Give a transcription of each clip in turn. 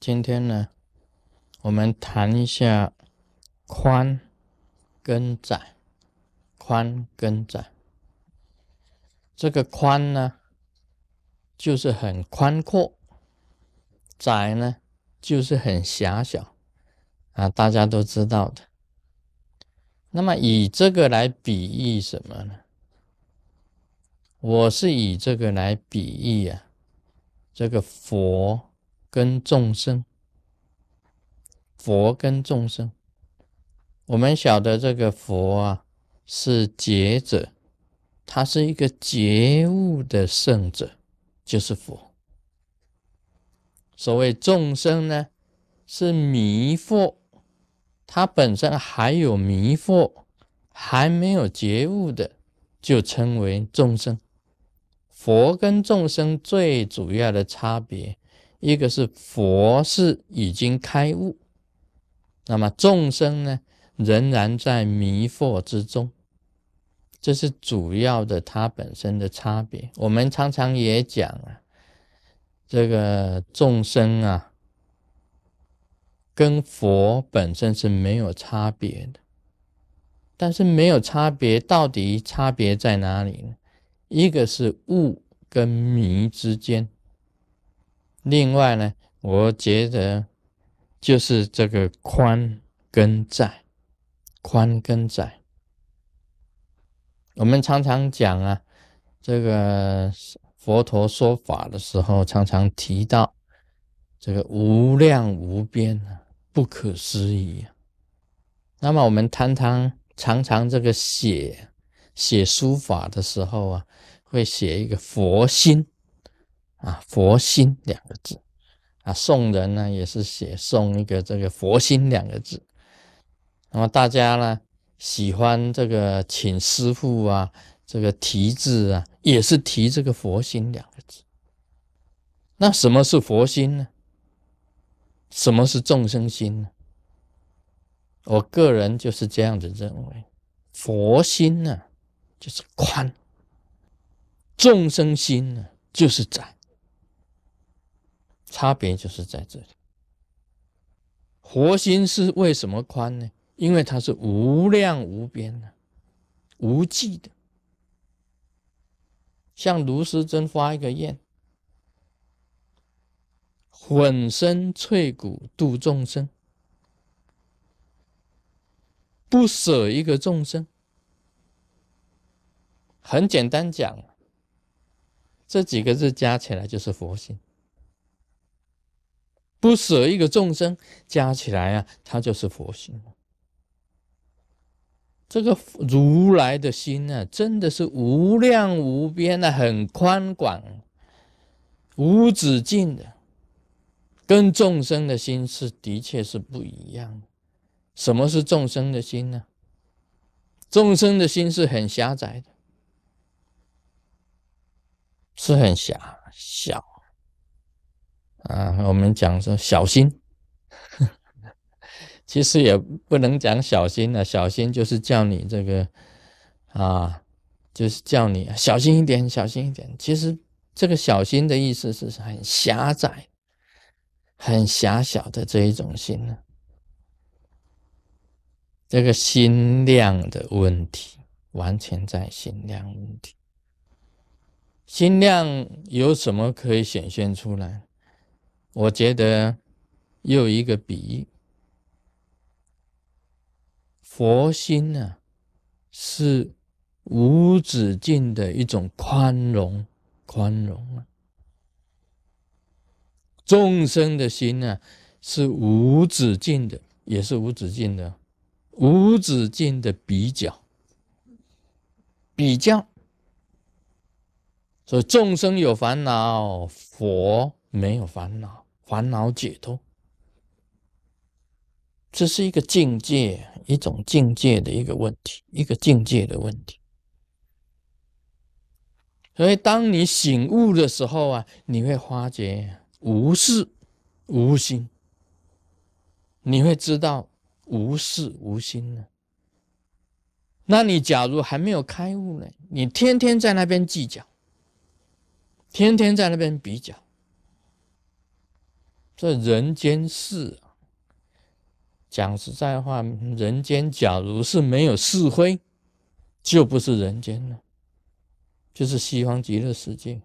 今天呢，我们谈一下宽跟窄，宽跟窄。这个宽呢，就是很宽阔；窄呢，就是很狭小。啊，大家都知道的。那么以这个来比喻什么呢？我是以这个来比喻啊，这个佛。跟众生，佛跟众生，我们晓得这个佛啊是觉者，他是一个觉悟的圣者，就是佛。所谓众生呢，是迷惑，他本身还有迷惑，还没有觉悟的，就称为众生。佛跟众生最主要的差别。一个是佛是已经开悟，那么众生呢仍然在迷惑之中，这是主要的它本身的差别。我们常常也讲啊，这个众生啊跟佛本身是没有差别的，但是没有差别，到底差别在哪里呢？一个是悟跟迷之间。另外呢，我觉得就是这个宽跟窄，宽跟窄。我们常常讲啊，这个佛陀说法的时候，常常提到这个无量无边啊，不可思议啊。那么我们谈谈，常常这个写写书法的时候啊，会写一个佛心。啊，佛心两个字，啊，送人呢也是写送一个这个佛心两个字。那么大家呢喜欢这个请师傅啊，这个题字啊，也是题这个佛心两个字。那什么是佛心呢？什么是众生心呢？我个人就是这样子认为，佛心呢就是宽，众生心呢就是窄。差别就是在这里。佛心是为什么宽呢？因为它是无量无边的、无际的。像卢师尊发一个愿：混身淬骨度众生，不舍一个众生。很简单讲，这几个字加起来就是佛心。不舍一个众生，加起来啊，它就是佛心。这个如来的心呢，真的是无量无边的，很宽广、无止境的，跟众生的心是的确是不一样。什么是众生的心呢？众生的心是很狭窄的，是很狭小。啊，我们讲说小心，其实也不能讲小心了。小心就是叫你这个啊，就是叫你小心一点，小心一点。其实这个小心的意思是很狭窄、很狭小的这一种心呢。这个心量的问题，完全在心量问题。心量有什么可以显现出来？我觉得又一个比喻，佛心呢是无止境的一种宽容，宽容啊；众生的心呢是无止境的，也是无止境的，无止境的比较，比较。所以众生有烦恼，佛。没有烦恼，烦恼解脱，这是一个境界，一种境界的一个问题，一个境界的问题。所以，当你醒悟的时候啊，你会发觉无事无心，你会知道无事无心呢。那你假如还没有开悟呢，你天天在那边计较，天天在那边比较。这人间事啊，讲实在话，人间假如是没有是非，就不是人间了，就是西方极乐世界。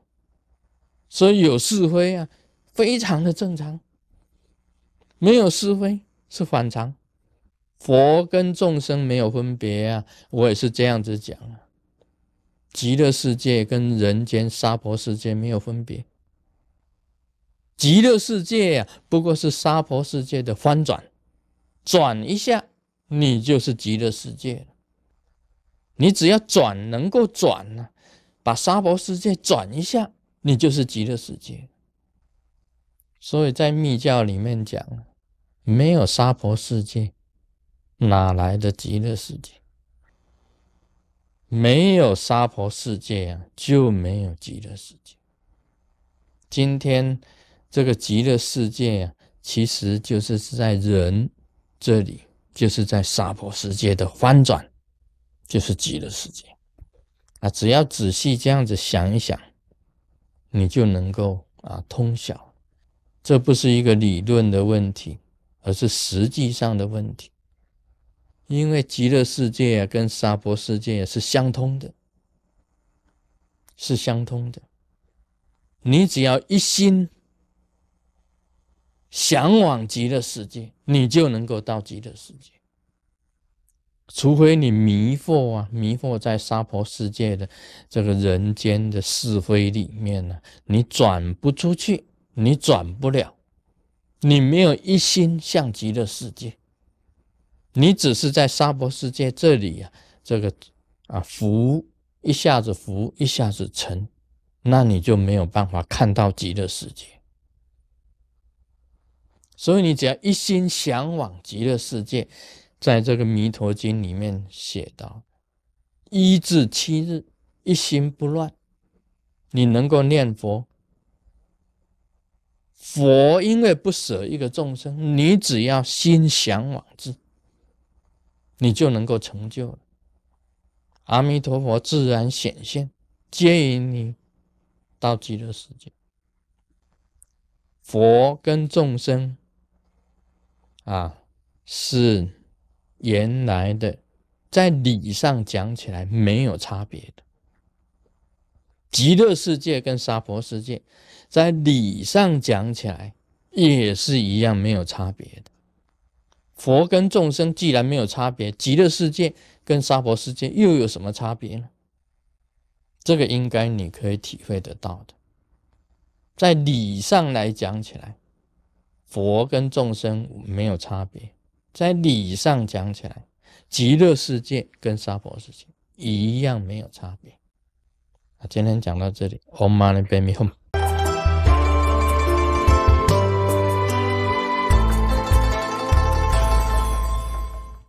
所以有是非啊，非常的正常；没有是非是反常。佛跟众生没有分别啊，我也是这样子讲啊。极乐世界跟人间娑婆世界没有分别。极乐世界呀，不过是娑婆世界的翻转，转一下，你就是极乐世界了。你只要转，能够转呢，把娑婆世界转一下，你就是极乐世界。所以在密教里面讲，没有娑婆世界，哪来的极乐世界？没有娑婆世界啊，就没有极乐世界。今天。这个极乐世界啊，其实就是在人这里，就是在娑婆世界的翻转，就是极乐世界啊。只要仔细这样子想一想，你就能够啊通晓。这不是一个理论的问题，而是实际上的问题。因为极乐世界啊，跟娑婆世界是相通的，是相通的。你只要一心。向往极乐世界，你就能够到极乐世界。除非你迷惑啊，迷惑在娑婆世界的这个人间的是非里面呢，你转不出去，你转不了。你没有一心向极乐世界，你只是在娑婆世界这里呀，这个啊浮一下子浮一下子沉，那你就没有办法看到极乐世界。所以你只要一心向往极乐世界，在这个《弥陀经》里面写到，一至七日一心不乱，你能够念佛。佛因为不舍一个众生，你只要心向往之，你就能够成就了。阿弥陀佛自然显现，接引你到极乐世界。佛跟众生。啊，是原来的，在理上讲起来没有差别的。极乐世界跟娑婆世界，在理上讲起来也是一样没有差别的。佛跟众生既然没有差别，极乐世界跟娑婆世界又有什么差别呢？这个应该你可以体会得到的。在理上来讲起来。佛跟众生没有差别，在理上讲起来，极乐世界跟娑婆世界一样没有差别。啊，今天讲到这里，Om Mani Padme Hum。